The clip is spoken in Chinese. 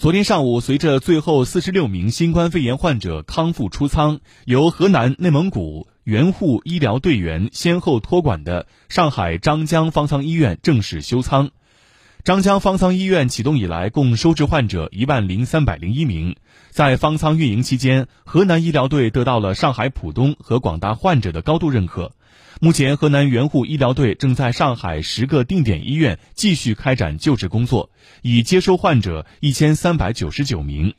昨天上午，随着最后四十六名新冠肺炎患者康复出舱，由河南、内蒙古援沪医疗队员先后托管的上海张江方舱医院正式休舱。张江方舱医院启动以来，共收治患者一万零三百零一名。在方舱运营期间，河南医疗队得到了上海浦东和广大患者的高度认可。目前，河南援沪医疗队正在上海十个定点医院继续开展救治工作，已接收患者一千三百九十九名。